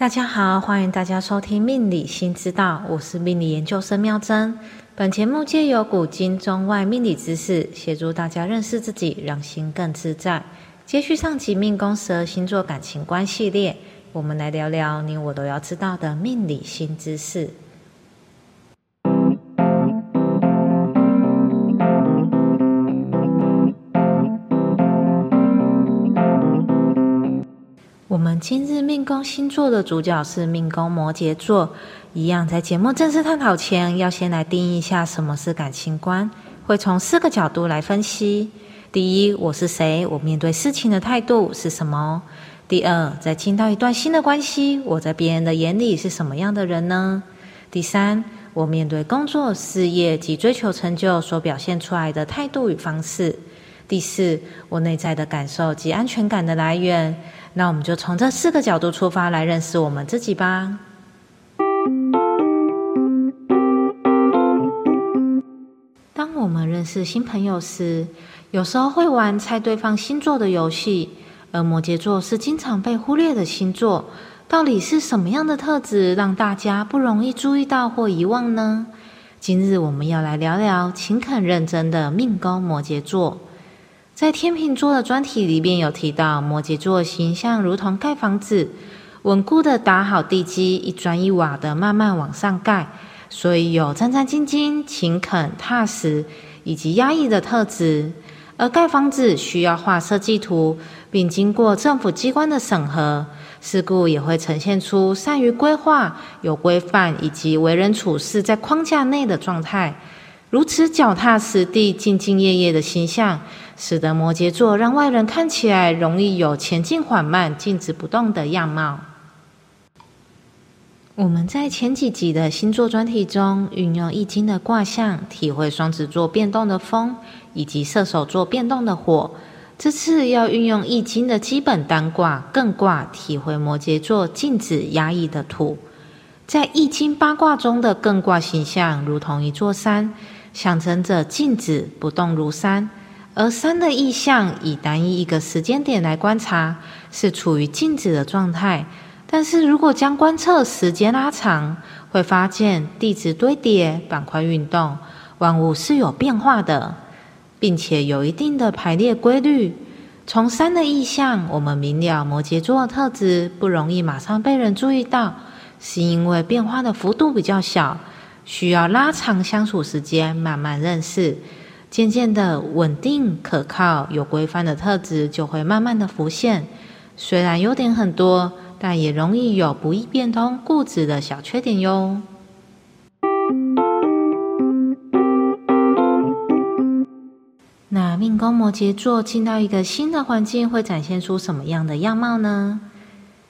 大家好，欢迎大家收听《命理新知道》，我是命理研究生妙珍。本节目借由古今中外命理知识，协助大家认识自己，让心更自在。接续上集命宫十二星座感情观系列，我们来聊聊你我都要知道的命理新知识。今日命宫星座的主角是命宫摩羯座，一样在节目正式探讨前，要先来定义一下什么是感情观，会从四个角度来分析。第一，我是谁？我面对事情的态度是什么？第二，在进到一段新的关系，我在别人的眼里是什么样的人呢？第三，我面对工作、事业及追求成就所表现出来的态度与方式。第四，我内在的感受及安全感的来源。那我们就从这四个角度出发来认识我们自己吧。当我们认识新朋友时，有时候会玩猜对方星座的游戏，而摩羯座是经常被忽略的星座。到底是什么样的特质让大家不容易注意到或遗忘呢？今日我们要来聊聊勤恳认真的命宫摩羯座。在天秤座的专题里面有提到，摩羯座形象如同盖房子，稳固的打好地基，一砖一瓦的慢慢往上盖，所以有战战兢兢、勤恳踏实以及压抑的特质。而盖房子需要画设计图，并经过政府机关的审核，事故也会呈现出善于规划、有规范以及为人处事在框架内的状态。如此脚踏实地、兢兢业业的形象。使得摩羯座让外人看起来容易有前进缓慢、静止不动的样貌。我们在前几集的星座专题中，运用易经的卦象，体会双子座变动的风，以及射手座变动的火。这次要运用易经的基本单卦艮卦，体会摩羯座静止压抑的土。在易经八卦中的艮卦形象，如同一座山，象征着静止不动如山。而山的意象，以单一一个时间点来观察，是处于静止的状态。但是如果将观测时间拉长，会发现地质堆叠、板块运动，万物是有变化的，并且有一定的排列规律。从山的意象，我们明了摩羯座的特质不容易马上被人注意到，是因为变化的幅度比较小，需要拉长相处时间，慢慢认识。渐渐的，稳定、可靠、有规范的特质就会慢慢的浮现。虽然优点很多，但也容易有不易变通、固执的小缺点哟。那命宫摩羯座进到一个新的环境，会展现出什么样的样貌呢？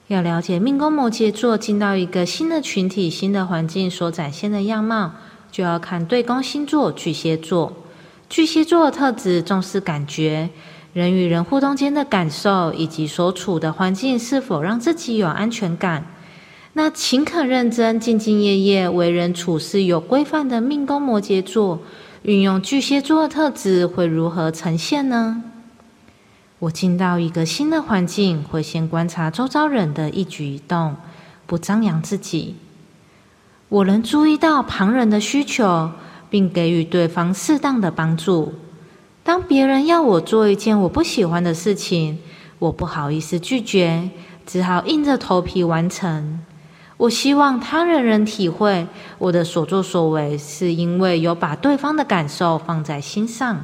要了解命宫摩羯座进到一个新的群体、新的环境所展现的样貌，就要看对宫星座巨蟹座。巨蟹座的特质重视感觉，人与人互动间的感受，以及所处的环境是否让自己有安全感。那勤恳认真、兢兢业业、为人处事有规范的命宫摩羯座，运用巨蟹座的特质会如何呈现呢？我进到一个新的环境，会先观察周遭人的一举一动，不张扬自己。我能注意到旁人的需求。并给予对方适当的帮助。当别人要我做一件我不喜欢的事情，我不好意思拒绝，只好硬着头皮完成。我希望他人能体会我的所作所为，是因为有把对方的感受放在心上。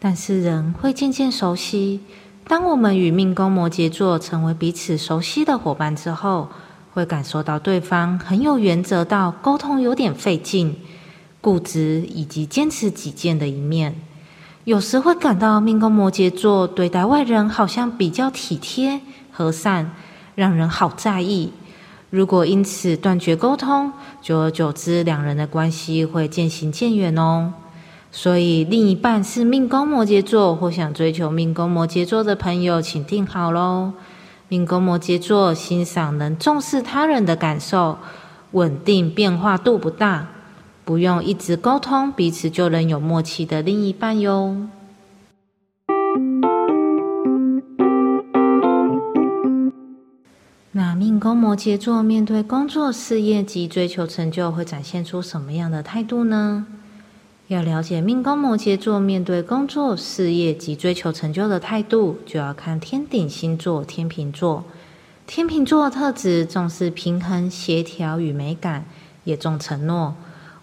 但是人会渐渐熟悉，当我们与命宫摩羯座成为彼此熟悉的伙伴之后。会感受到对方很有原则，到沟通有点费劲、固执以及坚持己见的一面。有时会感到命宫摩羯座对待外人好像比较体贴、和善，让人好在意。如果因此断绝沟通，久而久之，两人的关系会渐行渐远哦。所以，另一半是命宫摩羯座或想追求命宫摩羯座的朋友，请听好喽。命宫摩羯座欣赏能重视他人的感受，稳定变化度不大，不用一直沟通，彼此就能有默契的另一半哟。那命宫摩羯座面对工作、事业及追求成就，会展现出什么样的态度呢？要了解命宫摩羯座面对工作、事业及追求成就的态度，就要看天顶星座天秤座。天秤座的特质重视平衡、协调与美感，也重承诺。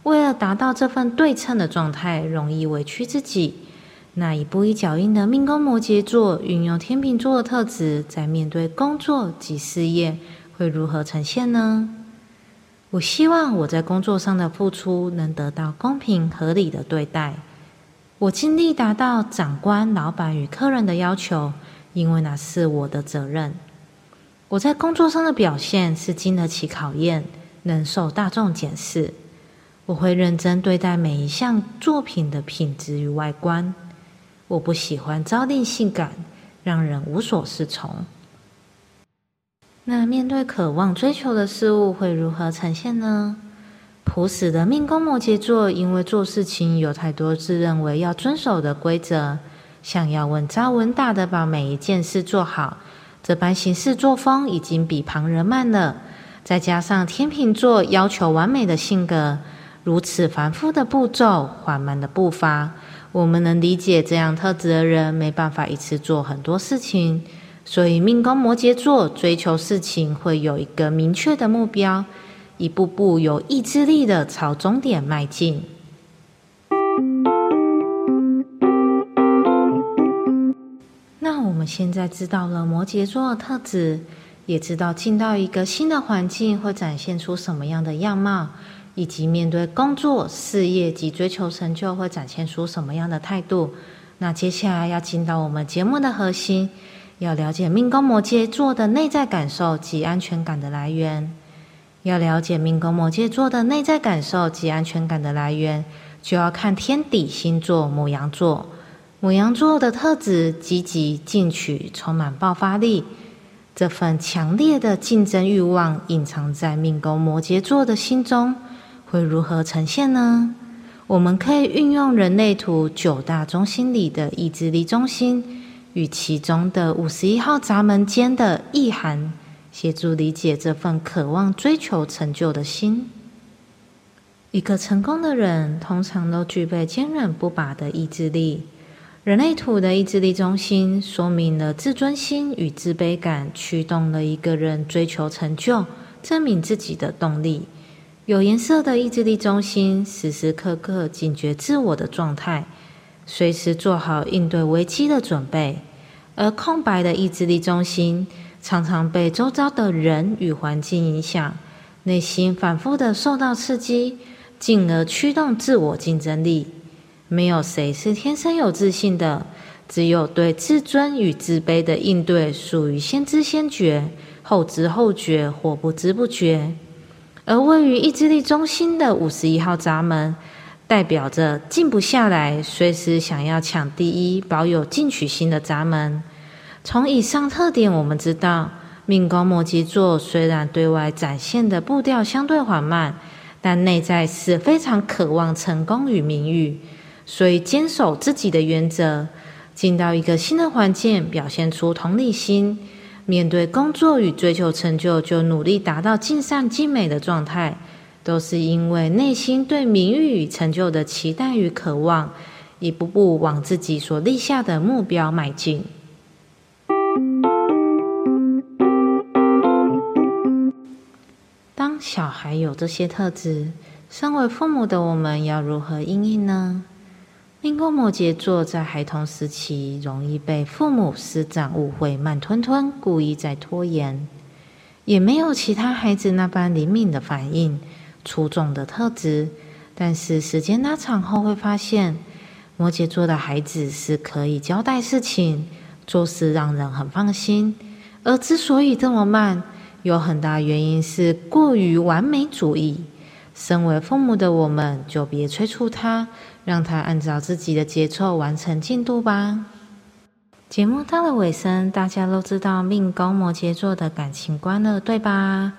为了达到这份对称的状态，容易委屈自己。那一步一脚印的命宫摩羯座，运用天秤座的特质，在面对工作及事业，会如何呈现呢？我希望我在工作上的付出能得到公平合理的对待。我尽力达到长官、老板与客人的要求，因为那是我的责任。我在工作上的表现是经得起考验，能受大众检视。我会认真对待每一项作品的品质与外观。我不喜欢朝令性感，让人无所适从。那面对渴望追求的事物会如何呈现呢？朴实的命宫摩羯座，因为做事情有太多自认为要遵守的规则，想要稳扎稳打的把每一件事做好，这般行事作风已经比旁人慢了。再加上天秤座要求完美的性格，如此繁复的步骤，缓慢的步伐，我们能理解这样特质的人没办法一次做很多事情。所以，命宫摩羯座追求事情会有一个明确的目标，一步步有意志力的朝终点迈进。那我们现在知道了摩羯座的特质，也知道进到一个新的环境会展现出什么样的样貌，以及面对工作、事业及追求成就会展现出什么样的态度。那接下来要进到我们节目的核心。要了解命宫摩羯座的内在感受及安全感的来源，要了解命宫摩羯座的内在感受及安全感的来源，就要看天底星座母羊座。母羊座的特质积极进取，充满爆发力。这份强烈的竞争欲望隐藏在命宫摩羯座的心中，会如何呈现呢？我们可以运用人类图九大中心里的意志力中心。与其中的五十一号闸门间的意涵，协助理解这份渴望追求成就的心。一个成功的人通常都具备坚韧不拔的意志力。人类图的意志力中心说明了自尊心与自卑感驱动了一个人追求成就、证明自己的动力。有颜色的意志力中心时时刻刻警觉自我的状态。随时做好应对危机的准备，而空白的意志力中心常常被周遭的人与环境影响，内心反复的受到刺激，进而驱动自我竞争力。没有谁是天生有自信的，只有对自尊与自卑的应对属于先知先觉、后知后觉或不知不觉。而位于意志力中心的五十一号闸门。代表着静不下来，随时想要抢第一、保有进取心的闸门。从以上特点，我们知道，命宫摩羯座虽然对外展现的步调相对缓慢，但内在是非常渴望成功与名誉，所以坚守自己的原则。进到一个新的环境，表现出同理心，面对工作与追求成就，就努力达到尽善尽美的状态。都是因为内心对名誉与成就的期待与渴望，一步步往自己所立下的目标迈进。当小孩有这些特质，身为父母的我们要如何应应呢？命宫摩羯座在孩童时期容易被父母师长误会慢吞吞，故意在拖延，也没有其他孩子那般灵敏的反应。出众的特质，但是时间拉长后会发现，摩羯座的孩子是可以交代事情、做事让人很放心。而之所以这么慢，有很大原因是过于完美主义。身为父母的我们，就别催促他，让他按照自己的节奏完成进度吧。节目到了尾声，大家都知道命宫摩羯座的感情观了，对吧？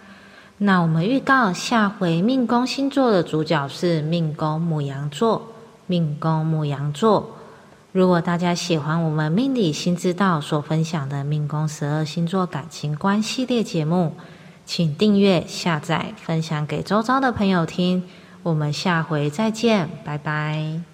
那我们预告下回命宫星座的主角是命宫母羊座，命宫母羊座。如果大家喜欢我们命理新知道所分享的命宫十二星座感情观系列节目，请订阅、下载、分享给周遭的朋友听。我们下回再见，拜拜。